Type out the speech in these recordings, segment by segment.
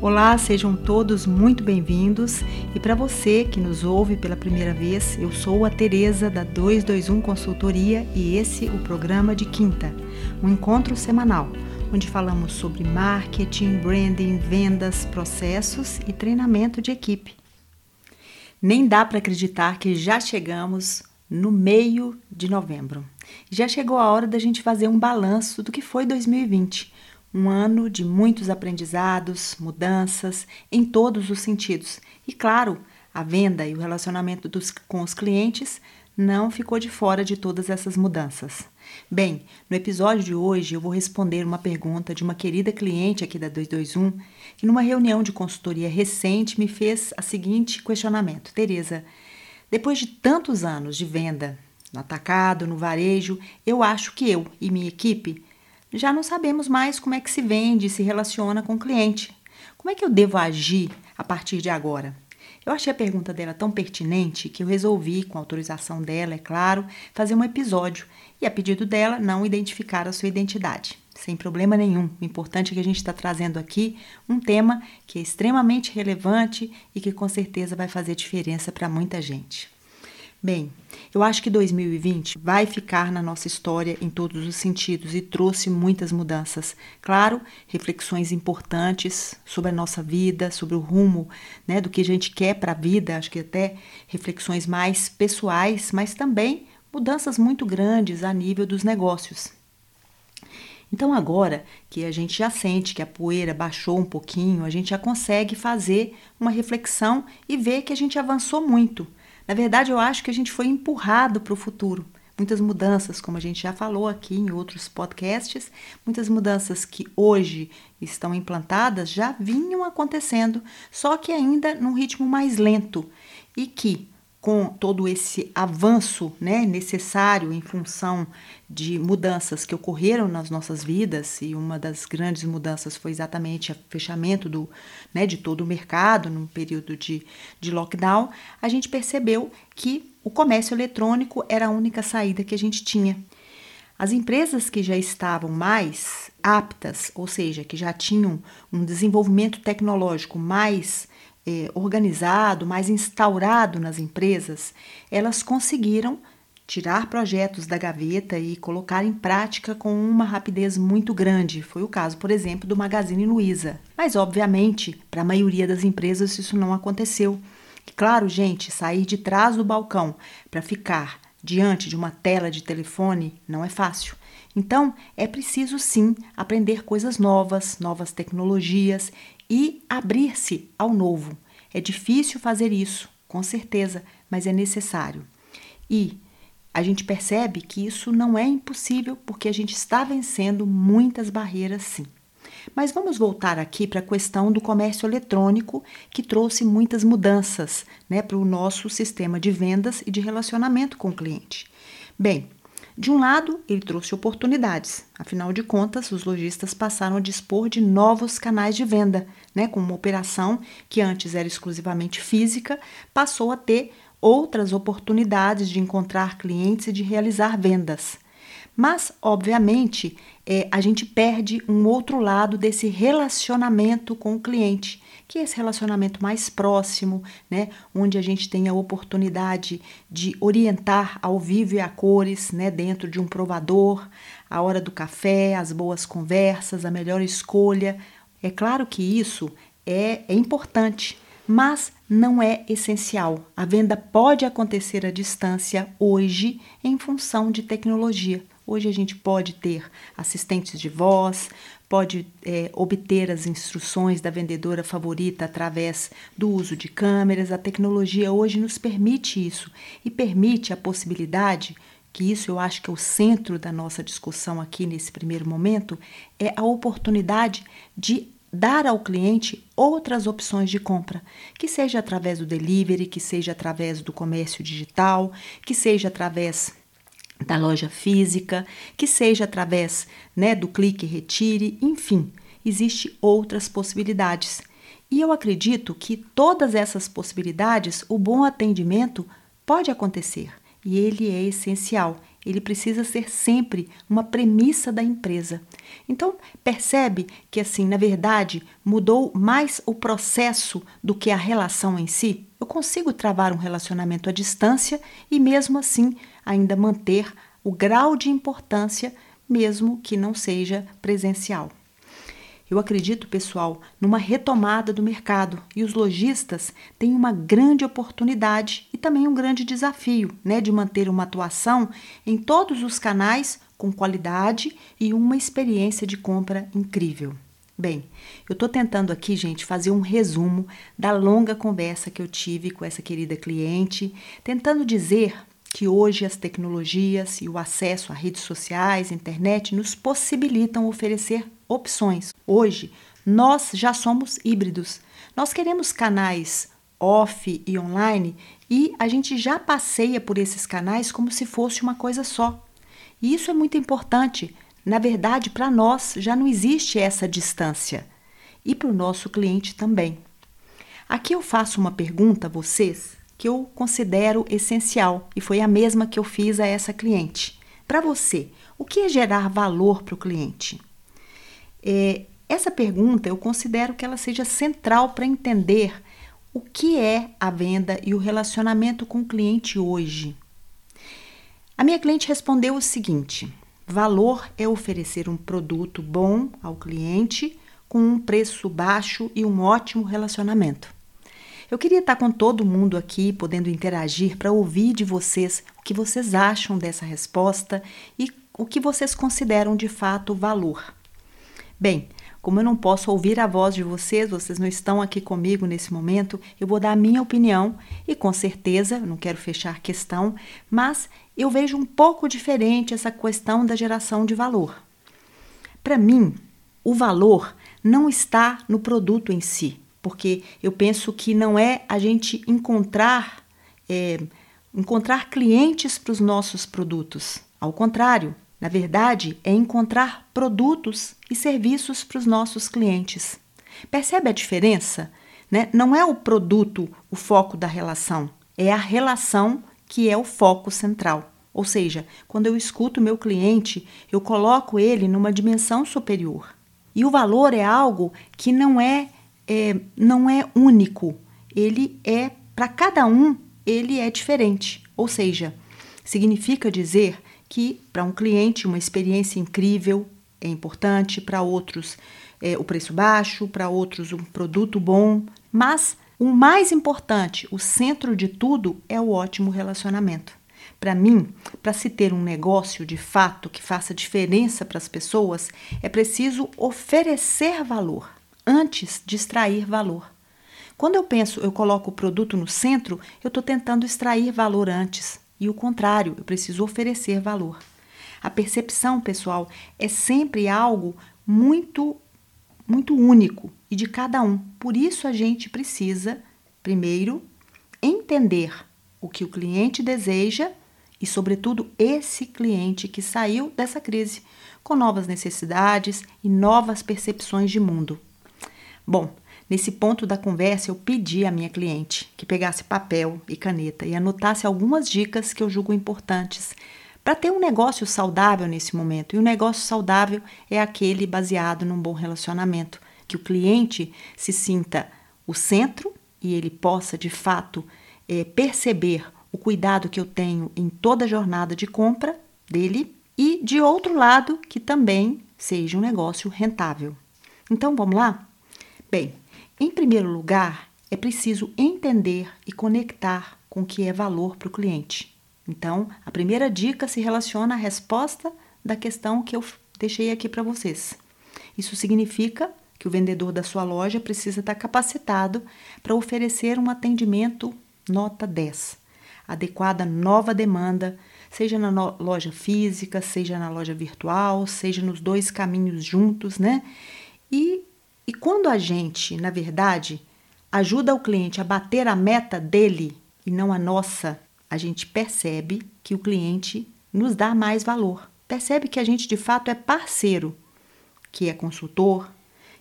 Olá, sejam todos muito bem-vindos. E para você que nos ouve pela primeira vez, eu sou a Tereza da 221 Consultoria e esse é o programa de quinta, um encontro semanal onde falamos sobre marketing, branding, vendas, processos e treinamento de equipe. Nem dá para acreditar que já chegamos no meio de novembro. Já chegou a hora da gente fazer um balanço do que foi 2020 um ano de muitos aprendizados, mudanças em todos os sentidos. E claro, a venda e o relacionamento dos, com os clientes não ficou de fora de todas essas mudanças. Bem, no episódio de hoje eu vou responder uma pergunta de uma querida cliente aqui da 221, que numa reunião de consultoria recente me fez a seguinte questionamento: Teresa, depois de tantos anos de venda no atacado, no varejo, eu acho que eu e minha equipe já não sabemos mais como é que se vende e se relaciona com o cliente. Como é que eu devo agir a partir de agora? Eu achei a pergunta dela tão pertinente que eu resolvi, com autorização dela, é claro, fazer um episódio e, a pedido dela, não identificar a sua identidade. Sem problema nenhum. O importante é que a gente está trazendo aqui um tema que é extremamente relevante e que com certeza vai fazer diferença para muita gente. Bem, eu acho que 2020 vai ficar na nossa história em todos os sentidos e trouxe muitas mudanças. Claro, reflexões importantes sobre a nossa vida, sobre o rumo né, do que a gente quer para a vida, acho que até reflexões mais pessoais, mas também mudanças muito grandes a nível dos negócios. Então, agora que a gente já sente que a poeira baixou um pouquinho, a gente já consegue fazer uma reflexão e ver que a gente avançou muito na verdade, eu acho que a gente foi empurrado para o futuro. Muitas mudanças, como a gente já falou aqui em outros podcasts, muitas mudanças que hoje estão implantadas já vinham acontecendo, só que ainda num ritmo mais lento e que com todo esse avanço né, necessário em função de mudanças que ocorreram nas nossas vidas, e uma das grandes mudanças foi exatamente o fechamento do, né, de todo o mercado num período de, de lockdown, a gente percebeu que o comércio eletrônico era a única saída que a gente tinha. As empresas que já estavam mais aptas, ou seja, que já tinham um desenvolvimento tecnológico mais é, organizado, mais instaurado nas empresas, elas conseguiram tirar projetos da gaveta e colocar em prática com uma rapidez muito grande. Foi o caso, por exemplo, do Magazine Luiza. Mas, obviamente, para a maioria das empresas isso não aconteceu. Claro, gente, sair de trás do balcão para ficar diante de uma tela de telefone não é fácil. Então, é preciso sim aprender coisas novas, novas tecnologias e abrir-se ao novo. É difícil fazer isso, com certeza, mas é necessário. E a gente percebe que isso não é impossível porque a gente está vencendo muitas barreiras, sim. Mas vamos voltar aqui para a questão do comércio eletrônico, que trouxe muitas mudanças né, para o nosso sistema de vendas e de relacionamento com o cliente. Bem, de um lado, ele trouxe oportunidades. Afinal de contas, os lojistas passaram a dispor de novos canais de venda, né, com uma operação que antes era exclusivamente física, passou a ter outras oportunidades de encontrar clientes e de realizar vendas. Mas, obviamente, é, a gente perde um outro lado desse relacionamento com o cliente, que é esse relacionamento mais próximo, né, onde a gente tem a oportunidade de orientar ao vivo e a cores, né, dentro de um provador, a hora do café, as boas conversas, a melhor escolha. É claro que isso é, é importante, mas não é essencial. A venda pode acontecer à distância hoje em função de tecnologia. Hoje a gente pode ter assistentes de voz, pode é, obter as instruções da vendedora favorita através do uso de câmeras. A tecnologia hoje nos permite isso e permite a possibilidade que isso eu acho que é o centro da nossa discussão aqui nesse primeiro momento, é a oportunidade de dar ao cliente outras opções de compra, que seja através do delivery, que seja através do comércio digital, que seja através da loja física, que seja através né, do clique retire, enfim, existem outras possibilidades. E eu acredito que todas essas possibilidades, o bom atendimento pode acontecer e ele é essencial. Ele precisa ser sempre uma premissa da empresa. Então, percebe que assim, na verdade, mudou mais o processo do que a relação em si? Eu consigo travar um relacionamento à distância e mesmo assim ainda manter o grau de importância mesmo que não seja presencial. Eu acredito, pessoal, numa retomada do mercado e os lojistas têm uma grande oportunidade e também um grande desafio, né, de manter uma atuação em todos os canais com qualidade e uma experiência de compra incrível. Bem, eu estou tentando aqui, gente, fazer um resumo da longa conversa que eu tive com essa querida cliente, tentando dizer que hoje as tecnologias e o acesso a redes sociais, internet, nos possibilitam oferecer opções. Hoje, nós já somos híbridos. Nós queremos canais off e online e a gente já passeia por esses canais como se fosse uma coisa só. E isso é muito importante. Na verdade, para nós já não existe essa distância e para o nosso cliente também. Aqui eu faço uma pergunta a vocês que eu considero essencial e foi a mesma que eu fiz a essa cliente. Para você, o que é gerar valor para o cliente? É, essa pergunta eu considero que ela seja central para entender o que é a venda e o relacionamento com o cliente hoje. A minha cliente respondeu o seguinte: valor é oferecer um produto bom ao cliente com um preço baixo e um ótimo relacionamento. Eu queria estar com todo mundo aqui, podendo interagir para ouvir de vocês o que vocês acham dessa resposta e o que vocês consideram de fato valor. Bem, como eu não posso ouvir a voz de vocês, vocês não estão aqui comigo nesse momento, eu vou dar a minha opinião e com certeza, não quero fechar questão, mas eu vejo um pouco diferente essa questão da geração de valor. Para mim, o valor não está no produto em si, porque eu penso que não é a gente encontrar é, encontrar clientes para os nossos produtos. Ao contrário, na verdade, é encontrar produtos e serviços para os nossos clientes. Percebe a diferença? Né? Não é o produto o foco da relação, é a relação que é o foco central. Ou seja, quando eu escuto meu cliente, eu coloco ele numa dimensão superior. E o valor é algo que não é é, não é único, ele é para cada um, ele é diferente. Ou seja, significa dizer que para um cliente uma experiência incrível é importante, para outros é, o preço baixo, para outros um produto bom, mas o mais importante, o centro de tudo é o ótimo relacionamento. Para mim, para se ter um negócio de fato que faça diferença para as pessoas, é preciso oferecer valor antes de extrair valor. Quando eu penso, eu coloco o produto no centro, eu estou tentando extrair valor antes. E o contrário, eu preciso oferecer valor. A percepção, pessoal, é sempre algo muito, muito único e de cada um. Por isso a gente precisa, primeiro, entender o que o cliente deseja e, sobretudo, esse cliente que saiu dessa crise com novas necessidades e novas percepções de mundo. Bom, nesse ponto da conversa eu pedi à minha cliente que pegasse papel e caneta e anotasse algumas dicas que eu julgo importantes para ter um negócio saudável nesse momento. E o um negócio saudável é aquele baseado num bom relacionamento, que o cliente se sinta o centro e ele possa de fato é, perceber o cuidado que eu tenho em toda a jornada de compra dele e de outro lado que também seja um negócio rentável. Então vamos lá? Bem, em primeiro lugar, é preciso entender e conectar com o que é valor para o cliente. Então, a primeira dica se relaciona à resposta da questão que eu deixei aqui para vocês. Isso significa que o vendedor da sua loja precisa estar capacitado para oferecer um atendimento nota 10, adequado à nova demanda, seja na loja física, seja na loja virtual, seja nos dois caminhos juntos, né? E e quando a gente, na verdade, ajuda o cliente a bater a meta dele e não a nossa, a gente percebe que o cliente nos dá mais valor. Percebe que a gente de fato é parceiro, que é consultor,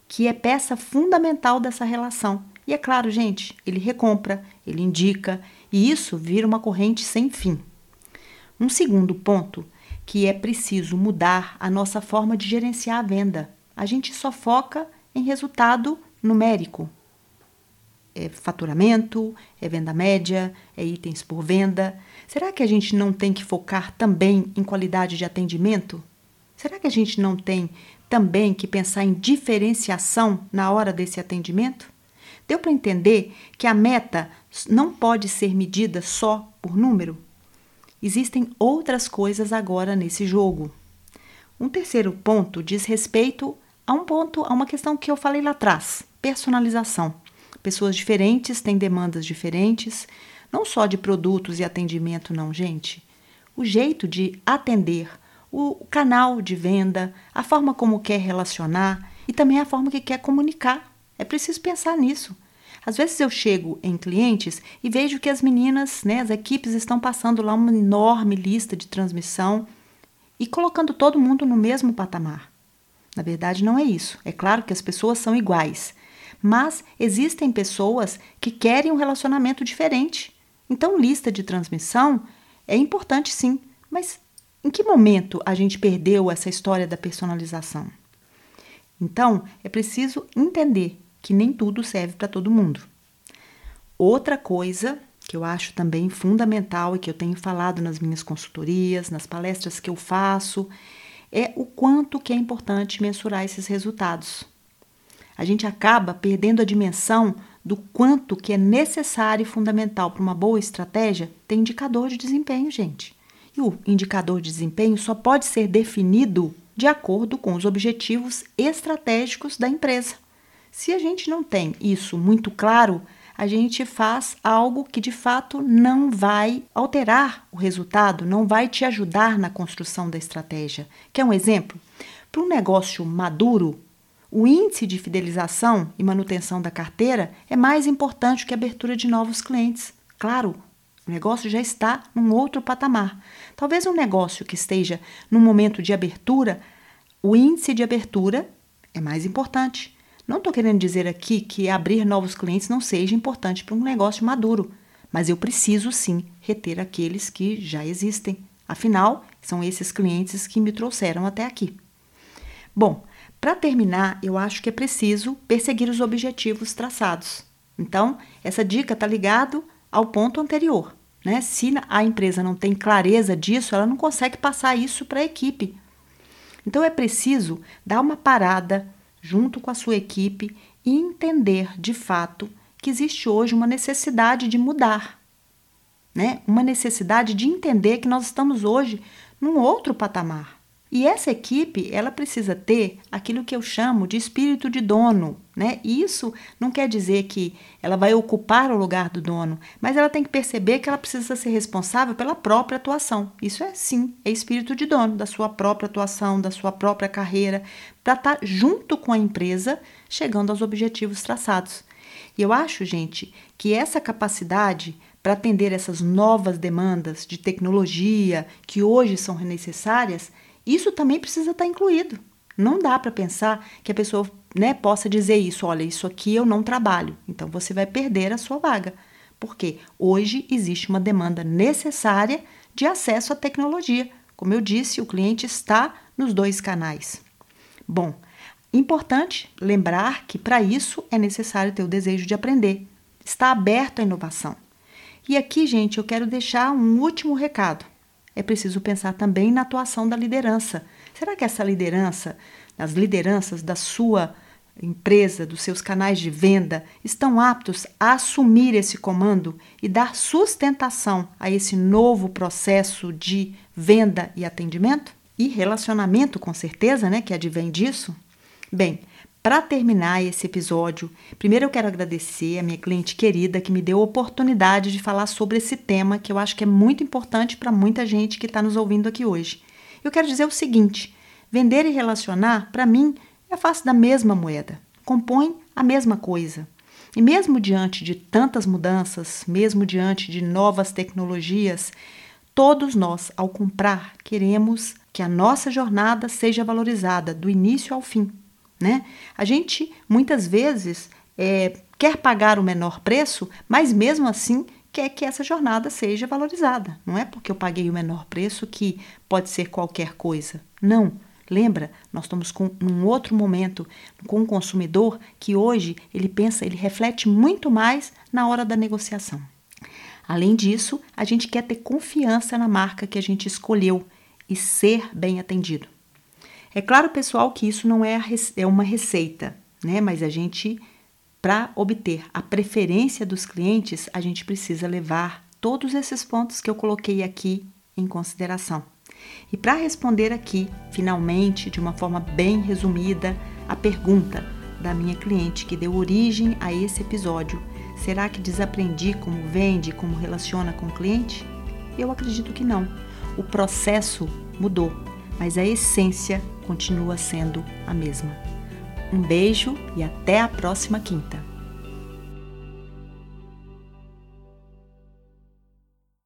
que é peça fundamental dessa relação. E é claro, gente, ele recompra, ele indica, e isso vira uma corrente sem fim. Um segundo ponto que é preciso mudar a nossa forma de gerenciar a venda. A gente só foca em resultado numérico. É faturamento, é venda média, é itens por venda. Será que a gente não tem que focar também em qualidade de atendimento? Será que a gente não tem também que pensar em diferenciação na hora desse atendimento? Deu para entender que a meta não pode ser medida só por número? Existem outras coisas agora nesse jogo. Um terceiro ponto diz respeito a um ponto, a uma questão que eu falei lá atrás: personalização. Pessoas diferentes têm demandas diferentes, não só de produtos e atendimento, não, gente. O jeito de atender, o canal de venda, a forma como quer relacionar e também a forma que quer comunicar. É preciso pensar nisso. Às vezes eu chego em clientes e vejo que as meninas, né, as equipes estão passando lá uma enorme lista de transmissão e colocando todo mundo no mesmo patamar. Na verdade, não é isso. É claro que as pessoas são iguais, mas existem pessoas que querem um relacionamento diferente. Então, lista de transmissão é importante sim, mas em que momento a gente perdeu essa história da personalização? Então, é preciso entender que nem tudo serve para todo mundo. Outra coisa que eu acho também fundamental e que eu tenho falado nas minhas consultorias, nas palestras que eu faço, é o quanto que é importante mensurar esses resultados. A gente acaba perdendo a dimensão do quanto que é necessário e fundamental para uma boa estratégia ter indicador de desempenho, gente. E o indicador de desempenho só pode ser definido de acordo com os objetivos estratégicos da empresa. Se a gente não tem isso muito claro, a gente faz algo que de fato não vai alterar o resultado, não vai te ajudar na construção da estratégia. Quer um exemplo? Para um negócio maduro, o índice de fidelização e manutenção da carteira é mais importante que a abertura de novos clientes. Claro, o negócio já está num outro patamar. Talvez um negócio que esteja no momento de abertura, o índice de abertura é mais importante. Não estou querendo dizer aqui que abrir novos clientes não seja importante para um negócio maduro, mas eu preciso sim reter aqueles que já existem. Afinal, são esses clientes que me trouxeram até aqui. Bom, para terminar, eu acho que é preciso perseguir os objetivos traçados. Então, essa dica está ligado ao ponto anterior. Né? Se a empresa não tem clareza disso, ela não consegue passar isso para a equipe. Então é preciso dar uma parada, junto com a sua equipe e entender de fato que existe hoje uma necessidade de mudar, né? Uma necessidade de entender que nós estamos hoje num outro patamar. E essa equipe, ela precisa ter aquilo que eu chamo de espírito de dono, né? Isso não quer dizer que ela vai ocupar o lugar do dono, mas ela tem que perceber que ela precisa ser responsável pela própria atuação. Isso é sim, é espírito de dono da sua própria atuação, da sua própria carreira, para estar tá junto com a empresa, chegando aos objetivos traçados. E eu acho, gente, que essa capacidade para atender essas novas demandas de tecnologia que hoje são necessárias, isso também precisa estar tá incluído. Não dá para pensar que a pessoa né, possa dizer isso: olha, isso aqui eu não trabalho, então você vai perder a sua vaga. Porque hoje existe uma demanda necessária de acesso à tecnologia. Como eu disse, o cliente está nos dois canais. Bom, importante lembrar que para isso é necessário ter o desejo de aprender, está aberto à inovação. E aqui, gente, eu quero deixar um último recado é preciso pensar também na atuação da liderança. Será que essa liderança, as lideranças da sua empresa, dos seus canais de venda, estão aptos a assumir esse comando e dar sustentação a esse novo processo de venda e atendimento? E relacionamento, com certeza, né, que advém disso? Bem, para terminar esse episódio, primeiro eu quero agradecer a minha cliente querida que me deu a oportunidade de falar sobre esse tema que eu acho que é muito importante para muita gente que está nos ouvindo aqui hoje. Eu quero dizer o seguinte: vender e relacionar, para mim, é face da mesma moeda, compõe a mesma coisa. E mesmo diante de tantas mudanças, mesmo diante de novas tecnologias, todos nós, ao comprar, queremos que a nossa jornada seja valorizada do início ao fim. Né? A gente muitas vezes é, quer pagar o menor preço, mas mesmo assim quer que essa jornada seja valorizada. Não é porque eu paguei o menor preço que pode ser qualquer coisa. Não. Lembra, nós estamos com um outro momento com um consumidor que hoje ele pensa, ele reflete muito mais na hora da negociação. Além disso, a gente quer ter confiança na marca que a gente escolheu e ser bem atendido. É claro, pessoal, que isso não é, é uma receita, né? Mas a gente, para obter a preferência dos clientes, a gente precisa levar todos esses pontos que eu coloquei aqui em consideração. E para responder aqui, finalmente, de uma forma bem resumida, a pergunta da minha cliente que deu origem a esse episódio: será que desaprendi como vende, como relaciona com o cliente? Eu acredito que não. O processo mudou, mas a essência continua sendo a mesma. Um beijo e até a próxima quinta.